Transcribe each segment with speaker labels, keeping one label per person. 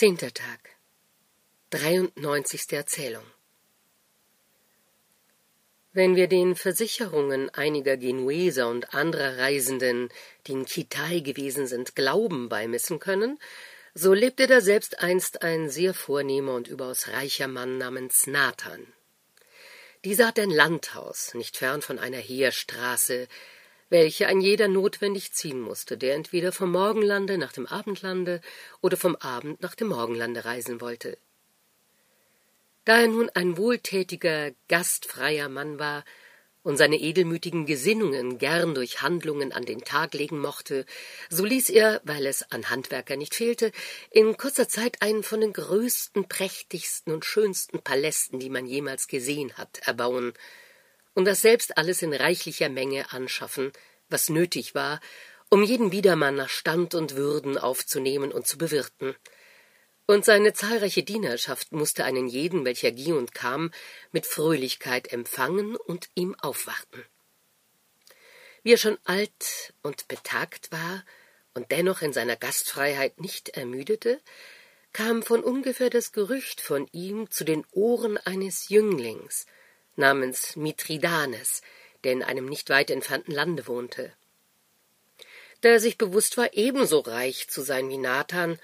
Speaker 1: Zehnter Tag. 93. Erzählung. Wenn wir den Versicherungen einiger Genueser und anderer Reisenden, die in Kitai gewesen sind, Glauben beimessen können, so lebte da selbst einst ein sehr vornehmer und überaus reicher Mann namens Nathan. Dieser hatte ein Landhaus, nicht fern von einer Heerstraße, welche ein jeder notwendig ziehen musste, der entweder vom Morgenlande nach dem Abendlande oder vom Abend nach dem Morgenlande reisen wollte. Da er nun ein wohltätiger, gastfreier Mann war und seine edelmütigen Gesinnungen gern durch Handlungen an den Tag legen mochte, so ließ er, weil es an Handwerker nicht fehlte, in kurzer Zeit einen von den größten, prächtigsten und schönsten Palästen, die man jemals gesehen hat, erbauen, und das selbst alles in reichlicher Menge anschaffen, was nötig war, um jeden Biedermann nach Stand und Würden aufzunehmen und zu bewirten und seine zahlreiche Dienerschaft musste einen jeden, welcher ging und kam, mit Fröhlichkeit empfangen und ihm aufwarten. Wie er schon alt und betagt war und dennoch in seiner Gastfreiheit nicht ermüdete, kam von ungefähr das Gerücht von ihm zu den Ohren eines Jünglings namens Mithridanes, der in einem nicht weit entfernten Lande wohnte. Da er sich bewusst war, ebenso reich zu sein wie Nathan,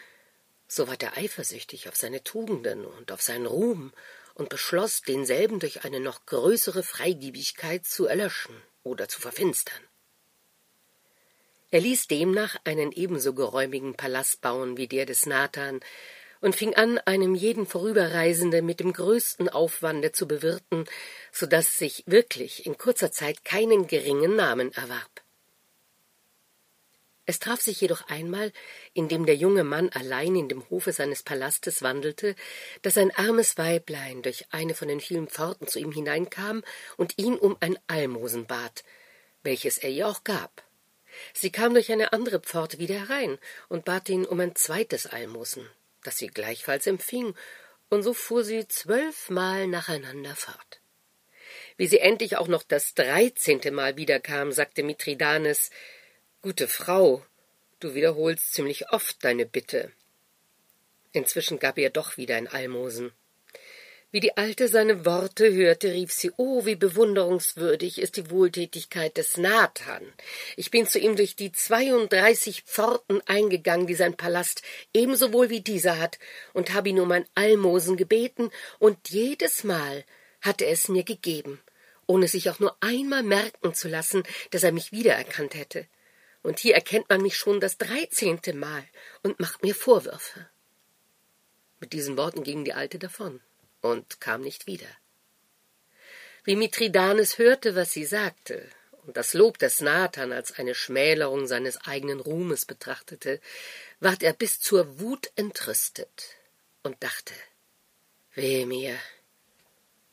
Speaker 1: so ward er eifersüchtig auf seine Tugenden und auf seinen Ruhm und beschloss, denselben durch eine noch größere Freigiebigkeit zu erlöschen oder zu verfinstern. Er ließ demnach einen ebenso geräumigen Palast bauen wie der des Nathan und fing an, einem jeden Vorüberreisenden mit dem größten Aufwande zu bewirten, so dass sich wirklich in kurzer Zeit keinen geringen Namen erwarb. Es traf sich jedoch einmal, indem der junge Mann allein in dem Hofe seines Palastes wandelte, dass ein armes Weiblein durch eine von den vielen Pforten zu ihm hineinkam und ihn um ein Almosen bat, welches er ihr auch gab. Sie kam durch eine andere Pforte wieder herein und bat ihn um ein zweites Almosen, das sie gleichfalls empfing, und so fuhr sie zwölfmal nacheinander fort. Wie sie endlich auch noch das dreizehnte Mal wiederkam, sagte Mithridates, Gute Frau, du wiederholst ziemlich oft deine Bitte. Inzwischen gab er doch wieder ein Almosen. Wie die Alte seine Worte hörte, rief sie, oh, wie bewunderungswürdig ist die Wohltätigkeit des Nathan. Ich bin zu ihm durch die zweiunddreißig Pforten eingegangen, die sein Palast ebenso wohl wie dieser hat, und habe ihn um ein Almosen gebeten, und jedes Mal hat er es mir gegeben, ohne sich auch nur einmal merken zu lassen, dass er mich wiedererkannt hätte und hier erkennt man mich schon das dreizehnte Mal und macht mir Vorwürfe. Mit diesen Worten ging die Alte davon und kam nicht wieder. Wie Mithridates hörte, was sie sagte, und das Lob des Nathan als eine Schmälerung seines eigenen Ruhmes betrachtete, ward er bis zur Wut entrüstet und dachte, Wehe mir,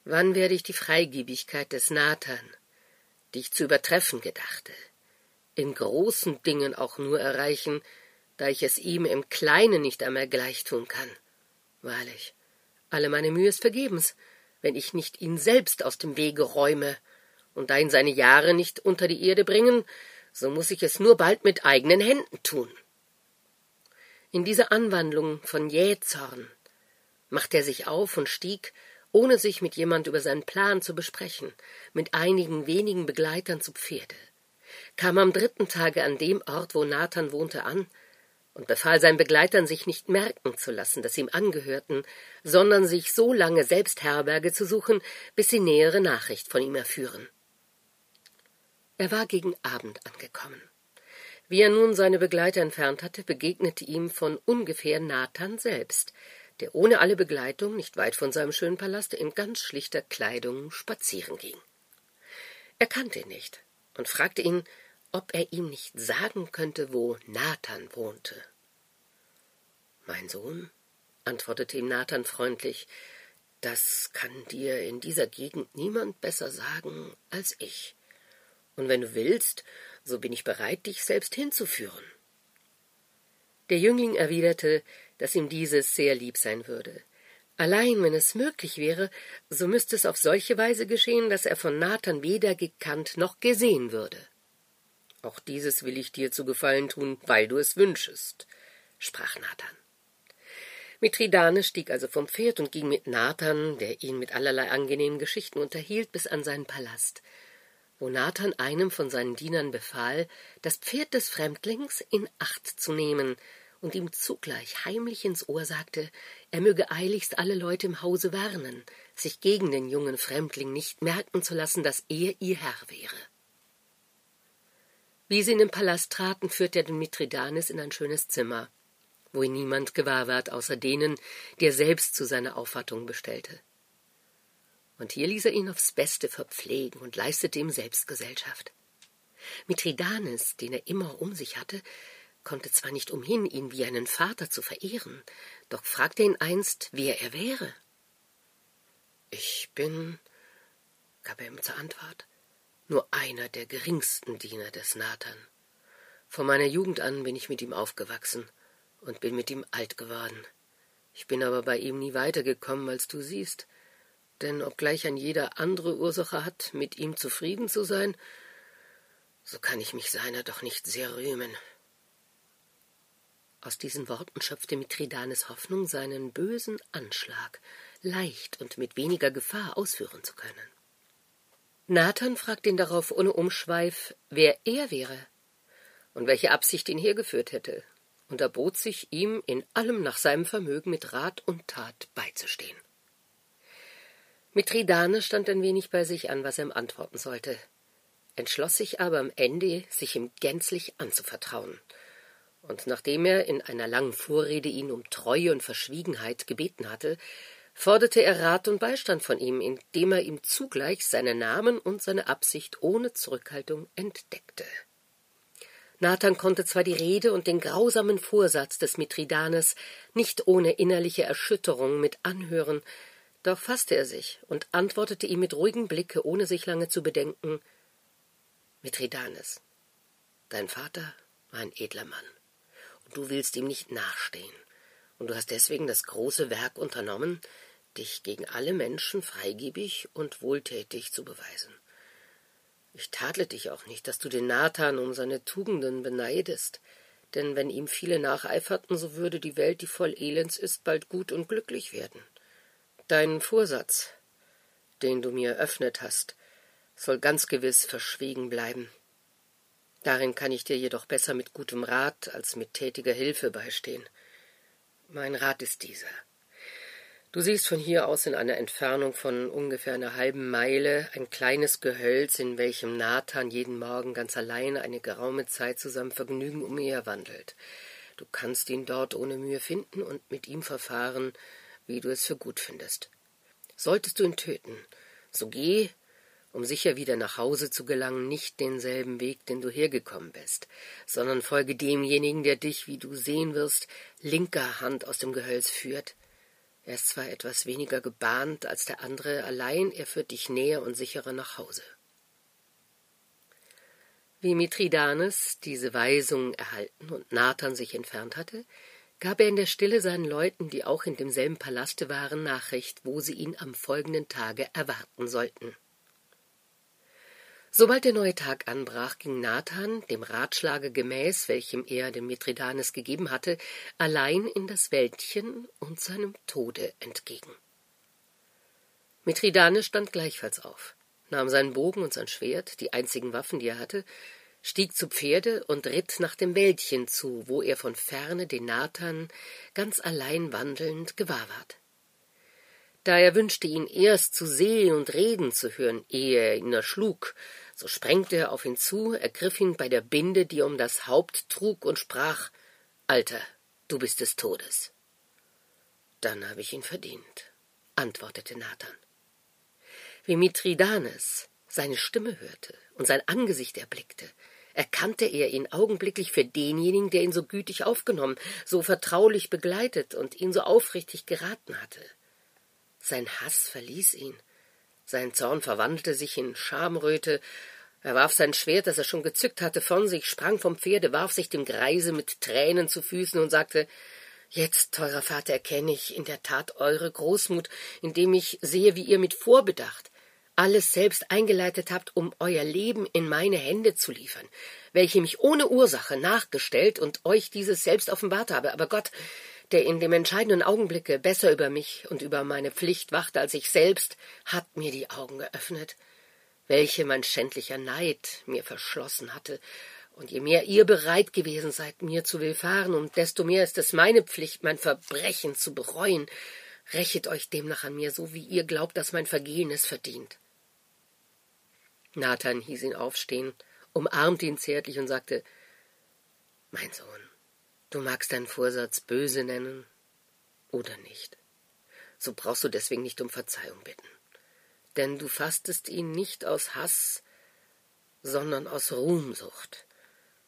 Speaker 1: wann werde ich die Freigiebigkeit des Nathan, die ich zu übertreffen gedachte, in großen Dingen auch nur erreichen, da ich es ihm im Kleinen nicht einmal gleich tun kann. Wahrlich, alle meine Mühe ist vergebens, wenn ich nicht ihn selbst aus dem Wege räume, und da ihn seine Jahre nicht unter die Erde bringen, so muss ich es nur bald mit eigenen Händen tun. In dieser Anwandlung von Jähzorn machte er sich auf und stieg, ohne sich mit jemand über seinen Plan zu besprechen, mit einigen wenigen Begleitern zu Pferde kam am dritten Tage an dem Ort, wo Nathan wohnte, an und befahl seinen Begleitern, sich nicht merken zu lassen, dass sie ihm angehörten, sondern sich so lange selbst Herberge zu suchen, bis sie nähere Nachricht von ihm erführen. Er war gegen Abend angekommen. Wie er nun seine Begleiter entfernt hatte, begegnete ihm von ungefähr Nathan selbst, der ohne alle Begleitung nicht weit von seinem schönen Palaste in ganz schlichter Kleidung spazieren ging. Er kannte ihn nicht und fragte ihn, ob er ihm nicht sagen könnte, wo Nathan wohnte. Mein Sohn, antwortete ihm Nathan freundlich, das kann dir in dieser Gegend niemand besser sagen als ich. Und wenn du willst, so bin ich bereit, dich selbst hinzuführen. Der Jüngling erwiderte, dass ihm dieses sehr lieb sein würde. Allein wenn es möglich wäre, so müsste es auf solche Weise geschehen, dass er von Nathan weder gekannt noch gesehen würde. Auch dieses will ich dir zu Gefallen tun, weil du es wünschest, sprach Nathan. Mithridates stieg also vom Pferd und ging mit Nathan, der ihn mit allerlei angenehmen Geschichten unterhielt, bis an seinen Palast, wo Nathan einem von seinen Dienern befahl, das Pferd des Fremdlings in Acht zu nehmen und ihm zugleich heimlich ins Ohr sagte, er möge eiligst alle Leute im Hause warnen, sich gegen den jungen Fremdling nicht merken zu lassen, dass er ihr Herr wäre. Wie sie in den Palast traten, führte er den Mithridates in ein schönes Zimmer wo ihn niemand gewahr ward, außer denen, die er selbst zu seiner Aufwartung bestellte. Und hier ließ er ihn aufs Beste verpflegen und leistete ihm Selbstgesellschaft. Mithridates, den er immer um sich hatte, konnte zwar nicht umhin, ihn wie einen Vater zu verehren, doch fragte ihn einst, wer er wäre. Ich bin, gab er ihm zur Antwort, nur einer der geringsten Diener des Nathan. Von meiner Jugend an bin ich mit ihm aufgewachsen und bin mit ihm alt geworden. Ich bin aber bei ihm nie weitergekommen, als du siehst, denn obgleich ein jeder andere Ursache hat, mit ihm zufrieden zu sein, so kann ich mich seiner doch nicht sehr rühmen. Aus diesen Worten schöpfte Mithridates Hoffnung, seinen bösen Anschlag leicht und mit weniger Gefahr ausführen zu können. Nathan fragte ihn darauf ohne Umschweif, wer er wäre und welche Absicht ihn hergeführt hätte, und erbot sich, ihm in allem nach seinem Vermögen mit Rat und Tat beizustehen. Mithridates stand ein wenig bei sich an, was er ihm antworten sollte, entschloss sich aber am Ende, sich ihm gänzlich anzuvertrauen. Und nachdem er in einer langen Vorrede ihn um Treue und Verschwiegenheit gebeten hatte, forderte er Rat und Beistand von ihm, indem er ihm zugleich seinen Namen und seine Absicht ohne Zurückhaltung entdeckte. Nathan konnte zwar die Rede und den grausamen Vorsatz des Mithridates nicht ohne innerliche Erschütterung mit anhören, doch fasste er sich und antwortete ihm mit ruhigem Blicke, ohne sich lange zu bedenken Mithridates, dein Vater war ein edler Mann, und du willst ihm nicht nachstehen, und du hast deswegen das große Werk unternommen, dich gegen alle Menschen freigebig und wohltätig zu beweisen. Ich tadle dich auch nicht, dass du den Nathan um seine Tugenden beneidest, denn wenn ihm viele nacheiferten, so würde die Welt, die voll Elends ist, bald gut und glücklich werden. Dein Vorsatz, den du mir eröffnet hast, soll ganz gewiss verschwiegen bleiben. Darin kann ich dir jedoch besser mit gutem Rat als mit tätiger Hilfe beistehen. Mein Rat ist dieser. Du siehst von hier aus in einer Entfernung von ungefähr einer halben Meile ein kleines Gehölz, in welchem Nathan jeden Morgen ganz allein eine geraume Zeit zusammen Vergnügen umherwandelt. Du kannst ihn dort ohne Mühe finden und mit ihm verfahren, wie du es für gut findest. Solltest du ihn töten, so geh, um sicher wieder nach Hause zu gelangen, nicht denselben Weg, den du hergekommen bist, sondern folge demjenigen, der dich, wie du sehen wirst, linker Hand aus dem Gehölz führt, er ist zwar etwas weniger gebahnt als der andere, allein er führt dich näher und sicherer nach Hause. Wie Mithridates diese Weisung erhalten und Nathan sich entfernt hatte, gab er in der Stille seinen Leuten, die auch in demselben Palaste waren, Nachricht, wo sie ihn am folgenden Tage erwarten sollten. Sobald der neue Tag anbrach, ging Nathan, dem Ratschlage gemäß, welchem er dem Mithridates gegeben hatte, allein in das Wäldchen und seinem Tode entgegen. Mithridates stand gleichfalls auf, nahm seinen Bogen und sein Schwert, die einzigen Waffen, die er hatte, stieg zu Pferde und ritt nach dem Wäldchen zu, wo er von ferne den Nathan ganz allein wandelnd gewahr ward. Da er wünschte, ihn erst zu sehen und reden zu hören, ehe er ihn erschlug, so sprengte er auf ihn zu, ergriff ihn bei der Binde, die er um das Haupt trug, und sprach Alter, du bist des Todes. Dann habe ich ihn verdient, antwortete Nathan. Wie Mithridates seine Stimme hörte und sein Angesicht erblickte, erkannte er ihn augenblicklich für denjenigen, der ihn so gütig aufgenommen, so vertraulich begleitet und ihn so aufrichtig geraten hatte. Sein Hass verließ ihn, sein Zorn verwandelte sich in Schamröte. Er warf sein Schwert, das er schon gezückt hatte, von sich, sprang vom Pferde, warf sich dem Greise mit Tränen zu Füßen und sagte Jetzt, teurer Vater, erkenne ich in der Tat eure Großmut, indem ich sehe, wie ihr mit Vorbedacht alles selbst eingeleitet habt, um euer Leben in meine Hände zu liefern, welche mich ohne Ursache nachgestellt und euch dieses selbst offenbart habe. Aber Gott, der in dem entscheidenden Augenblicke besser über mich und über meine Pflicht wachte als ich selbst, hat mir die Augen geöffnet, welche mein schändlicher Neid mir verschlossen hatte, und je mehr ihr bereit gewesen seid, mir zu willfahren, um desto mehr ist es meine Pflicht, mein Verbrechen zu bereuen. Rächet euch demnach an mir, so wie ihr glaubt, dass mein Vergehen es verdient. Nathan hieß ihn aufstehen, umarmte ihn zärtlich und sagte Mein Sohn, du magst deinen Vorsatz böse nennen oder nicht. So brauchst du deswegen nicht um Verzeihung bitten. Denn du fasstest ihn nicht aus Hass, sondern aus Ruhmsucht.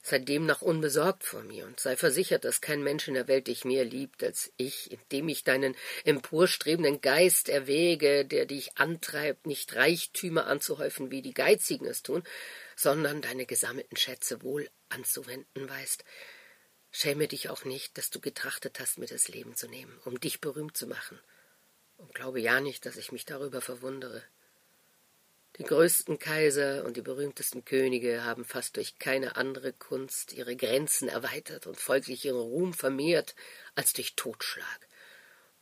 Speaker 1: Sei demnach unbesorgt vor mir und sei versichert, dass kein Mensch in der Welt dich mehr liebt als ich, indem ich deinen emporstrebenden Geist erwäge, der dich antreibt, nicht Reichtümer anzuhäufen, wie die Geizigen es tun, sondern deine gesammelten Schätze wohl anzuwenden weißt. Schäme dich auch nicht, dass du getrachtet hast, mir das Leben zu nehmen, um dich berühmt zu machen. Und glaube ja nicht, dass ich mich darüber verwundere. Die größten Kaiser und die berühmtesten Könige haben fast durch keine andere Kunst ihre Grenzen erweitert und folglich ihren Ruhm vermehrt als durch Totschlag.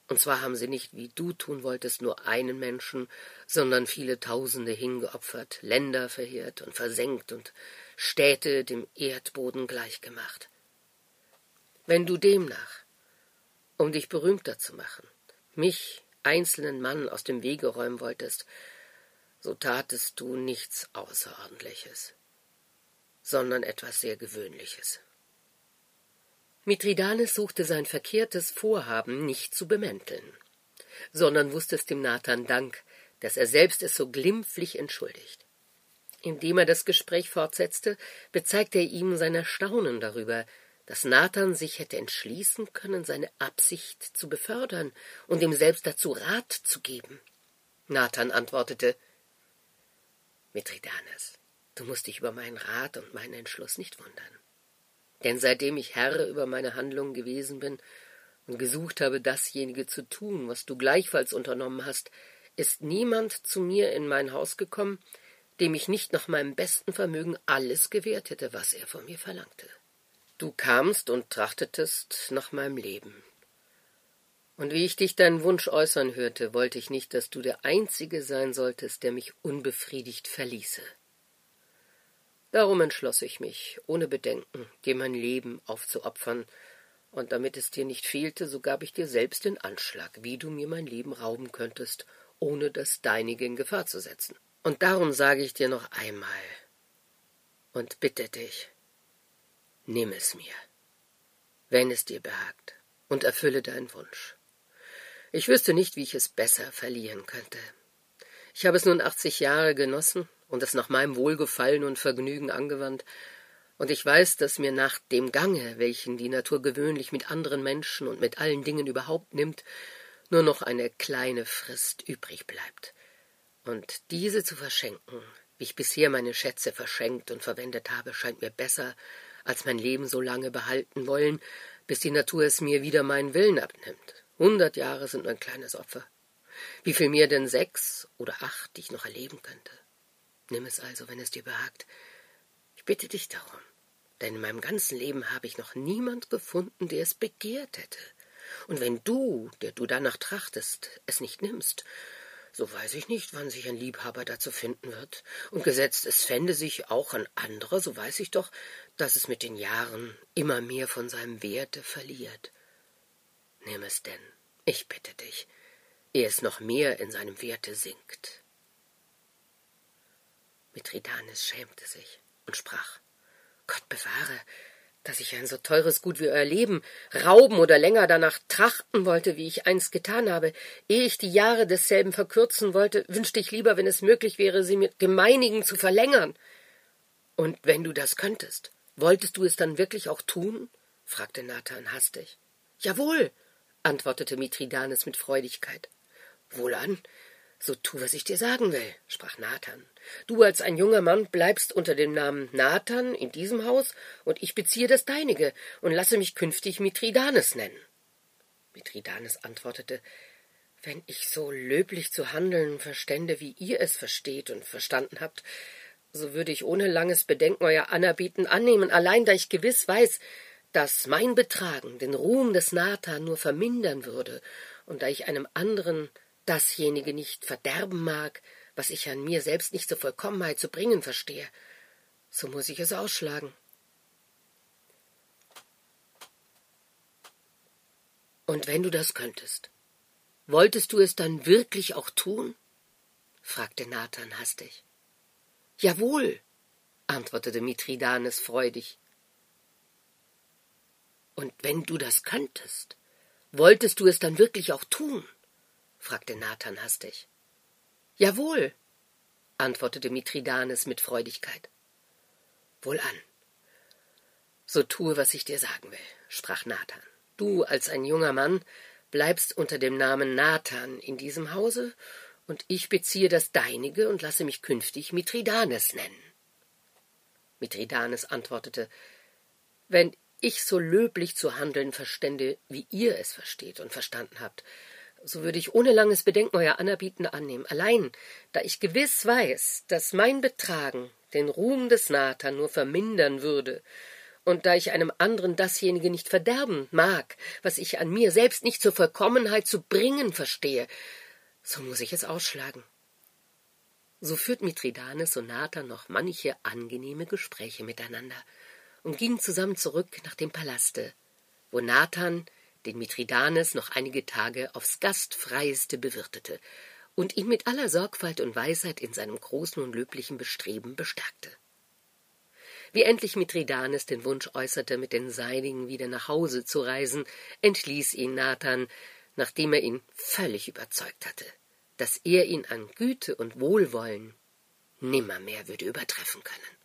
Speaker 1: Und zwar haben sie nicht, wie du tun wolltest, nur einen Menschen, sondern viele Tausende hingeopfert, Länder verheert und versenkt und Städte dem Erdboden gleichgemacht. Wenn du demnach, um dich berühmter zu machen, mich, einzelnen Mann, aus dem Wege räumen wolltest, so tatest du nichts Außerordentliches, sondern etwas sehr Gewöhnliches. Mithridates suchte sein verkehrtes Vorhaben nicht zu bemänteln, sondern wusste es dem Nathan Dank, dass er selbst es so glimpflich entschuldigt. Indem er das Gespräch fortsetzte, bezeigte er ihm sein Erstaunen darüber, dass Nathan sich hätte entschließen können, seine Absicht zu befördern und ihm selbst dazu Rat zu geben. Nathan antwortete Mithridates, du musst dich über meinen Rat und meinen Entschluss nicht wundern. Denn seitdem ich Herr über meine Handlungen gewesen bin und gesucht habe, dasjenige zu tun, was du gleichfalls unternommen hast, ist niemand zu mir in mein Haus gekommen, dem ich nicht nach meinem besten Vermögen alles gewährt hätte, was er von mir verlangte. Du kamst und trachtetest nach meinem Leben. Und wie ich dich deinen Wunsch äußern hörte, wollte ich nicht, dass du der Einzige sein solltest, der mich unbefriedigt verließe. Darum entschloss ich mich, ohne Bedenken, dir mein Leben aufzuopfern, und damit es dir nicht fehlte, so gab ich dir selbst den Anschlag, wie du mir mein Leben rauben könntest, ohne das deinige in Gefahr zu setzen. Und darum sage ich dir noch einmal und bitte dich, nimm es mir, wenn es dir behagt, und erfülle deinen Wunsch. Ich wüsste nicht, wie ich es besser verlieren könnte. Ich habe es nun achtzig Jahre genossen und es nach meinem Wohlgefallen und Vergnügen angewandt, und ich weiß, dass mir nach dem Gange, welchen die Natur gewöhnlich mit anderen Menschen und mit allen Dingen überhaupt nimmt, nur noch eine kleine Frist übrig bleibt. Und diese zu verschenken, wie ich bisher meine Schätze verschenkt und verwendet habe, scheint mir besser, als mein Leben so lange behalten wollen, bis die Natur es mir wieder meinen Willen abnimmt. Hundert Jahre sind ein kleines Opfer. Wie viel mehr denn sechs oder acht, die ich noch erleben könnte? Nimm es also, wenn es dir behagt. Ich bitte dich darum, denn in meinem ganzen Leben habe ich noch niemand gefunden, der es begehrt hätte. Und wenn du, der du danach trachtest, es nicht nimmst, so weiß ich nicht, wann sich ein Liebhaber dazu finden wird. Und gesetzt es fände sich auch ein anderer, so weiß ich doch, dass es mit den Jahren immer mehr von seinem Werte verliert. Nimm es denn, ich bitte dich, ehe es noch mehr in seinem Werte sinkt. Mithridates schämte sich und sprach Gott bewahre, dass ich ein so teures Gut wie euer Leben rauben oder länger danach trachten wollte, wie ich einst getan habe. Ehe ich die Jahre desselben verkürzen wollte, wünschte ich lieber, wenn es möglich wäre, sie mit gemeinigen zu verlängern. Und wenn du das könntest, wolltest du es dann wirklich auch tun? fragte Nathan hastig. Jawohl, antwortete Mithridates mit Freudigkeit. Wohlan, so tu, was ich dir sagen will, sprach Nathan. Du als ein junger Mann bleibst unter dem Namen Nathan in diesem Haus, und ich beziehe das deinige und lasse mich künftig Mithridates nennen. Mithridates antwortete, wenn ich so löblich zu handeln verstände, wie ihr es versteht und verstanden habt, so würde ich ohne langes Bedenken euer Anerbieten annehmen, allein da ich gewiss weiß, dass mein Betragen den Ruhm des Nathan nur vermindern würde, und da ich einem anderen dasjenige nicht verderben mag, was ich an mir selbst nicht zur Vollkommenheit zu bringen verstehe, so muss ich es ausschlagen. Und wenn du das könntest, wolltest du es dann wirklich auch tun? fragte Nathan hastig. Jawohl, antwortete Mithridates freudig. Und wenn du das könntest, wolltest du es dann wirklich auch tun? Fragte Nathan hastig. Jawohl, antwortete Mithridates mit Freudigkeit. Wohlan. So tue, was ich dir sagen will, sprach Nathan. Du als ein junger Mann bleibst unter dem Namen Nathan in diesem Hause, und ich beziehe das deinige und lasse mich künftig Mithridates nennen. Mithridates antwortete Wenn ich so löblich zu handeln verstände, wie ihr es versteht und verstanden habt, so würde ich ohne langes Bedenken euer Anerbieten annehmen. Allein, da ich gewiss weiß, dass mein Betragen den Ruhm des Nathan nur vermindern würde, und da ich einem anderen dasjenige nicht verderben mag, was ich an mir selbst nicht zur Vollkommenheit zu bringen verstehe, so muss ich es ausschlagen. So führt Mithridates und Nathan noch manche angenehme Gespräche miteinander und gingen zusammen zurück nach dem Palaste, wo Nathan den Mithridates noch einige Tage aufs gastfreieste bewirtete und ihn mit aller Sorgfalt und Weisheit in seinem großen und löblichen Bestreben bestärkte. Wie endlich Mithridates den Wunsch äußerte, mit den Seinigen wieder nach Hause zu reisen, entließ ihn Nathan, nachdem er ihn völlig überzeugt hatte, dass er ihn an Güte und Wohlwollen nimmermehr würde übertreffen können.